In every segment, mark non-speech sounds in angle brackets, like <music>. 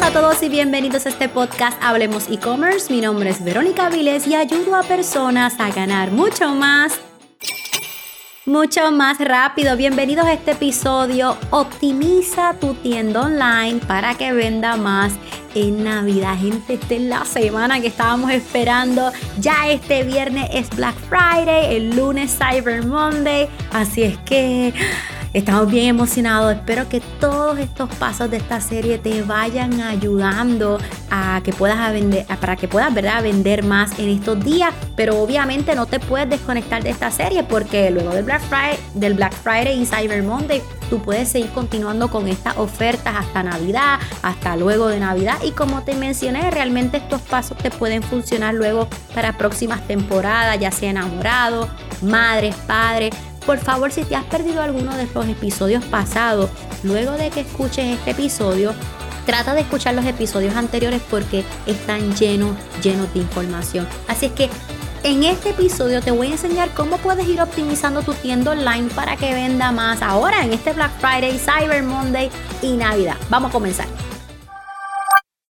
Saludos a todos y bienvenidos a este podcast Hablemos e-commerce. Mi nombre es Verónica Viles y ayudo a personas a ganar mucho más mucho más rápido. Bienvenidos a este episodio. Optimiza tu tienda online para que venda más en Navidad. Gente, esta es la semana que estábamos esperando. Ya este viernes es Black Friday, el lunes Cyber Monday. Así es que Estamos bien emocionados. Espero que todos estos pasos de esta serie te vayan ayudando a que puedas vender, para que puedas ¿verdad? vender más en estos días. Pero obviamente no te puedes desconectar de esta serie porque luego del Black Friday, del Black Friday y Cyber Monday, tú puedes seguir continuando con estas ofertas hasta Navidad, hasta luego de Navidad. Y como te mencioné, realmente estos pasos te pueden funcionar luego para próximas temporadas, ya sea enamorado, madres, padres por favor, si te has perdido alguno de los episodios pasados, luego de que escuches este episodio, trata de escuchar los episodios anteriores porque están llenos, llenos de información. Así es que en este episodio te voy a enseñar cómo puedes ir optimizando tu tienda online para que venda más ahora en este Black Friday, Cyber Monday y Navidad. Vamos a comenzar.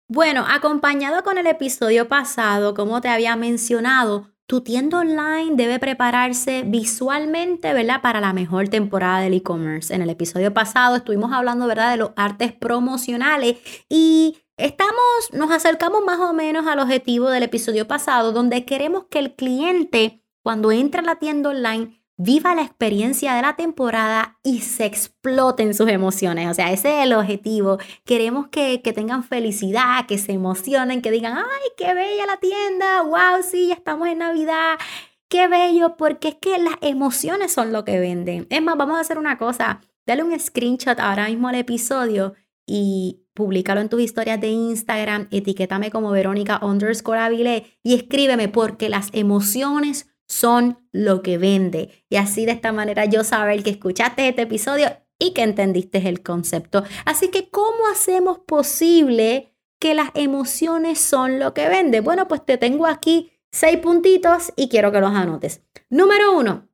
Bueno, acompañado con el episodio pasado, como te había mencionado, tu tienda online debe prepararse visualmente, ¿verdad? Para la mejor temporada del e-commerce. En el episodio pasado estuvimos hablando, ¿verdad? De los artes promocionales y estamos, nos acercamos más o menos al objetivo del episodio pasado, donde queremos que el cliente, cuando entra a la tienda online, viva la experiencia de la temporada y se exploten sus emociones. O sea, ese es el objetivo. Queremos que, tengan felicidad, que se emocionen, que digan, ay, qué bella la tienda, wow, sí, ya estamos en Navidad. Qué bello, porque es que las emociones son lo que venden. Es más, vamos a hacer una cosa. Dale un screenshot ahora mismo al episodio y públicalo en tus historias de Instagram, etiquétame como Verónica underscore y escríbeme porque las emociones son lo que vende. Y así de esta manera yo saber que escuchaste este episodio y que entendiste el concepto. Así que, ¿cómo hacemos posible que las emociones son lo que vende? Bueno, pues te tengo aquí seis puntitos y quiero que los anotes. Número uno,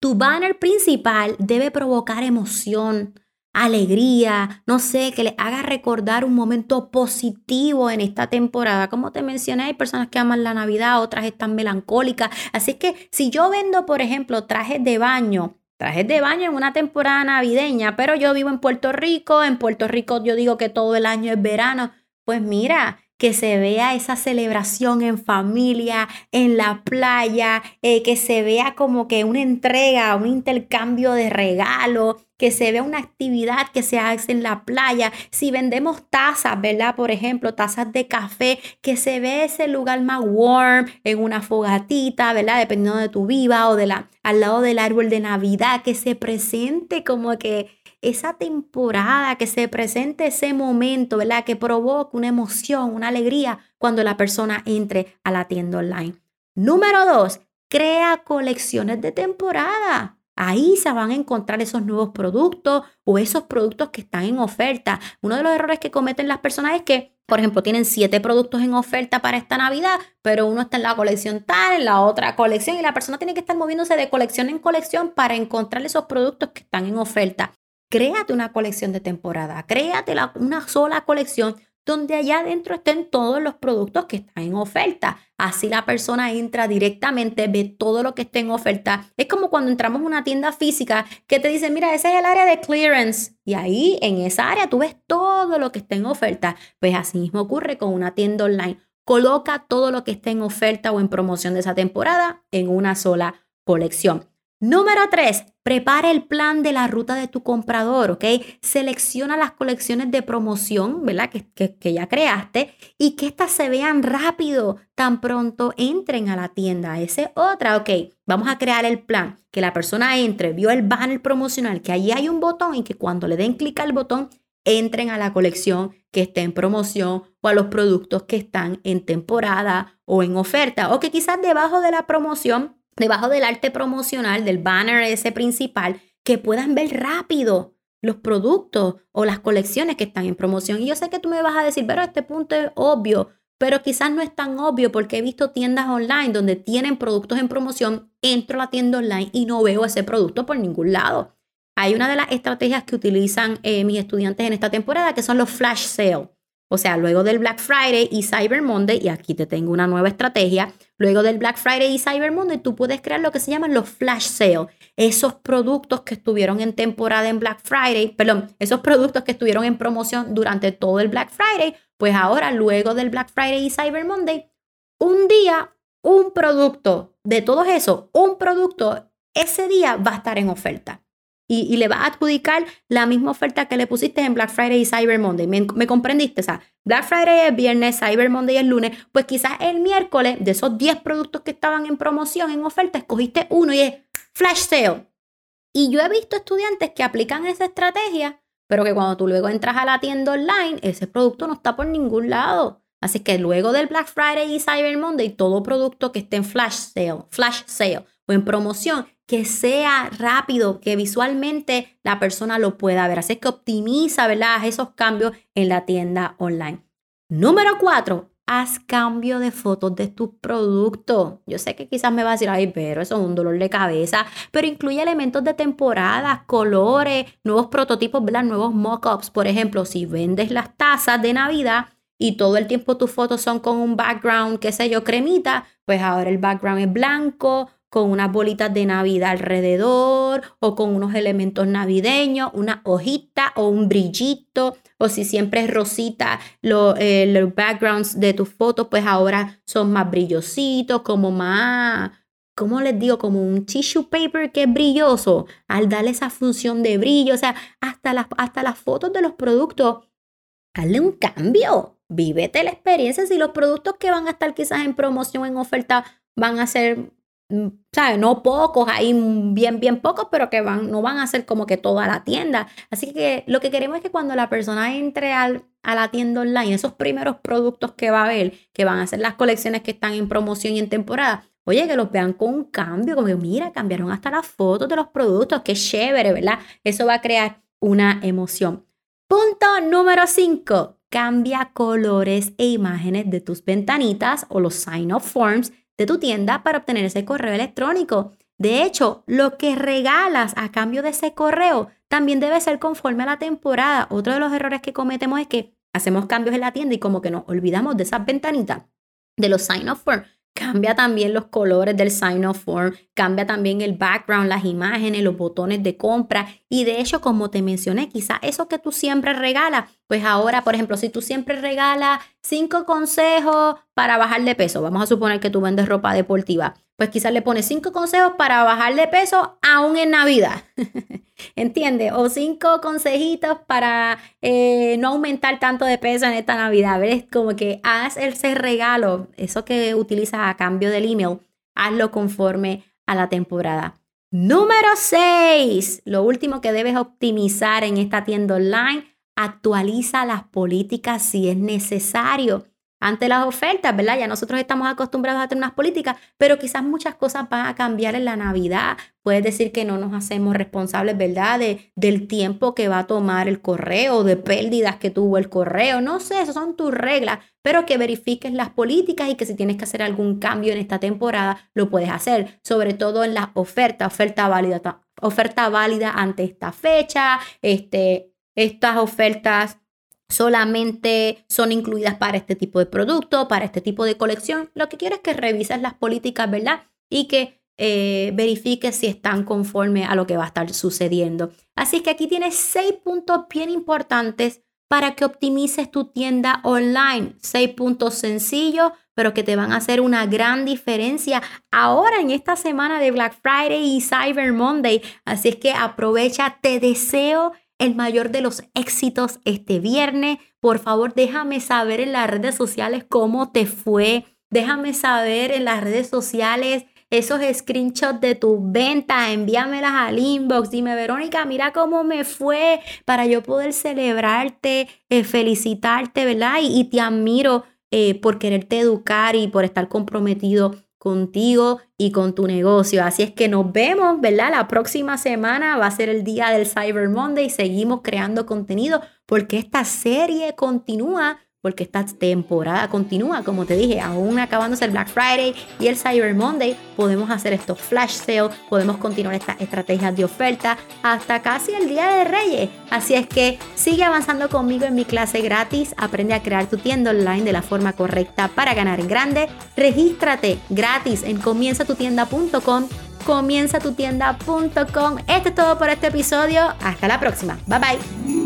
tu banner principal debe provocar emoción alegría, no sé, que les haga recordar un momento positivo en esta temporada. Como te mencioné, hay personas que aman la Navidad, otras están melancólicas. Así que si yo vendo, por ejemplo, trajes de baño, trajes de baño en una temporada navideña, pero yo vivo en Puerto Rico, en Puerto Rico yo digo que todo el año es verano, pues mira, que se vea esa celebración en familia, en la playa, eh, que se vea como que una entrega, un intercambio de regalo, que se vea una actividad que se hace en la playa. Si vendemos tazas, ¿verdad? Por ejemplo, tazas de café, que se ve ese lugar más warm, en una fogatita, ¿verdad? Dependiendo de tu viva o de la, al lado del árbol de Navidad, que se presente como que esa temporada, que se presente ese momento, ¿verdad? Que provoque una emoción, una alegría cuando la persona entre a la tienda online. Número dos, crea colecciones de temporada. Ahí se van a encontrar esos nuevos productos o esos productos que están en oferta. Uno de los errores que cometen las personas es que, por ejemplo, tienen siete productos en oferta para esta Navidad, pero uno está en la colección tal, en la otra colección, y la persona tiene que estar moviéndose de colección en colección para encontrar esos productos que están en oferta. Créate una colección de temporada, créate una sola colección donde allá adentro estén todos los productos que están en oferta. Así la persona entra directamente, ve todo lo que está en oferta. Es como cuando entramos a una tienda física que te dice, mira, ese es el área de clearance. Y ahí en esa área tú ves todo lo que está en oferta. Pues así mismo ocurre con una tienda online. Coloca todo lo que esté en oferta o en promoción de esa temporada en una sola colección. Número 3, prepara el plan de la ruta de tu comprador, ¿ok? Selecciona las colecciones de promoción, ¿verdad? Que, que, ya creaste y que éstas se vean rápido, tan pronto entren a la tienda. Esa es otra, ¿ok? Vamos a crear el plan, que la persona entre, vio el banner promocional, que allí hay un botón y que cuando le den clic al botón, entren a la colección que esté en promoción o a los productos que están en temporada o en oferta o que quizás debajo de la promoción debajo del arte promocional, del banner ese principal, que puedan ver rápido los productos o las colecciones que están en promoción. Y yo sé que tú me vas a decir, pero este punto es obvio, pero quizás no es tan obvio porque he visto tiendas online donde tienen productos en promoción, entro a la tienda online y no veo ese producto por ningún lado. Hay una de las estrategias que utilizan eh, mis estudiantes en esta temporada que son los flash sale. O sea, luego del Black Friday y Cyber Monday, y aquí te tengo una nueva estrategia, luego del Black Friday y Cyber Monday, tú puedes crear lo que se llaman los flash sales. Esos productos que estuvieron en temporada en Black Friday, perdón, esos productos que estuvieron en promoción durante todo el Black Friday, pues ahora, luego del Black Friday y Cyber Monday, un día, un producto de todos esos, un producto, ese día va a estar en oferta y, le vas a adjudicar la misma oferta que le pusiste en Black Friday y Cyber Monday. ¿Me, comprendiste? O sea, Black Friday es viernes, Cyber Monday es lunes. Pues quizás el miércoles, de esos 10 productos que estaban en promoción, en oferta, escogiste uno y es flash sale. Y yo he visto estudiantes que aplican esa estrategia, pero que cuando tú luego entras a la tienda online, ese producto no está por ningún lado. Así que luego del Black Friday y Cyber Monday, todo producto que esté en flash sale, flash sale o en promoción, que sea rápido, que visualmente la persona lo pueda ver. Así que optimiza, ¿verdad? Esos cambios en la tienda online. Número cuatro, haz cambio de fotos de tus productos. Yo sé que quizás me va a decir, ay, pero eso es un dolor de cabeza, pero incluye elementos de temporada, colores, nuevos prototipos, ¿verdad? Nuevos mockups. Por ejemplo, si vendes las tazas de Navidad, y todo el tiempo tus fotos son con un background, qué sé yo, cremita, pues ahora el background es blanco con unas bolitas de Navidad alrededor o con unos elementos navideños, una hojita o un brillito, o si siempre es rosita, eh, los backgrounds de tus fotos, pues ahora son más brillositos, como más, ¿cómo les digo? Como un tissue paper que es brilloso, al darle esa función de brillo, o sea, hasta las, hasta las fotos de los productos, hazle un cambio. Vívete la experiencia si los productos que van a estar quizás en promoción, en oferta, van a ser ¿sabes? No pocos, hay bien, bien pocos, pero que van, no van a ser como que toda la tienda. Así que lo que queremos es que cuando la persona entre al, a la tienda online, esos primeros productos que va a ver, que van a ser las colecciones que están en promoción y en temporada, oye, que los vean con un cambio, como que mira, cambiaron hasta las fotos de los productos, qué chévere, ¿verdad? Eso va a crear una emoción. Punto número 5. Cambia colores e imágenes de tus ventanitas o los sign-up forms de tu tienda para obtener ese correo electrónico. De hecho, lo que regalas a cambio de ese correo también debe ser conforme a la temporada. Otro de los errores que cometemos es que hacemos cambios en la tienda y como que nos olvidamos de esas ventanitas, de los sign-up forms. Cambia también los colores del sign-up form, cambia también el background, las imágenes, los botones de compra. Y de hecho, como te mencioné, quizá eso que tú siempre regalas, pues ahora, por ejemplo, si tú siempre regalas cinco consejos para bajar de peso, vamos a suponer que tú vendes ropa deportiva, pues quizás le pones cinco consejos para bajar de peso aún en Navidad. <laughs> ¿Entiendes? O cinco consejitos para eh, no aumentar tanto de peso en esta Navidad. ¿Ves? Como que haz ese regalo, eso que utilizas a cambio del email, hazlo conforme a la temporada. Número 6. Lo último que debes optimizar en esta tienda online, actualiza las políticas si es necesario ante las ofertas, ¿verdad? Ya nosotros estamos acostumbrados a tener unas políticas, pero quizás muchas cosas van a cambiar en la Navidad. Puedes decir que no nos hacemos responsables, ¿verdad? De, del tiempo que va a tomar el correo, de pérdidas que tuvo el correo. No sé, esas son tus reglas, pero que verifiques las políticas y que si tienes que hacer algún cambio en esta temporada, lo puedes hacer, sobre todo en las ofertas, oferta válida, oferta válida ante esta fecha, este, estas ofertas solamente son incluidas para este tipo de producto, para este tipo de colección. Lo que quiero es que revises las políticas, ¿verdad? Y que eh, verifiques si están conforme a lo que va a estar sucediendo. Así que aquí tienes seis puntos bien importantes para que optimices tu tienda online. Seis puntos sencillos, pero que te van a hacer una gran diferencia ahora en esta semana de Black Friday y Cyber Monday. Así es que aprovecha, te deseo el mayor de los éxitos este viernes. Por favor, déjame saber en las redes sociales cómo te fue. Déjame saber en las redes sociales esos screenshots de tus ventas, envíamelas al inbox, dime Verónica, mira cómo me fue para yo poder celebrarte, eh, felicitarte, ¿verdad? Y, te admiro eh, por quererte educar y por estar comprometido contigo y con tu negocio. Así es que nos vemos, ¿verdad? La próxima semana va a ser el día del Cyber Monday y seguimos creando contenido porque esta serie continúa porque esta temporada continúa, como te dije, aún acabándose el Black Friday y el Cyber Monday, podemos hacer estos flash sales, podemos continuar estas estrategias de oferta hasta casi el Día de Reyes. Así es que sigue avanzando conmigo en mi clase gratis, aprende a crear tu tienda online de la forma correcta para ganar en grande. Regístrate gratis en comienzatutienda.com comienzatutienda.com. Esto es todo por este episodio. Hasta la próxima. Bye bye.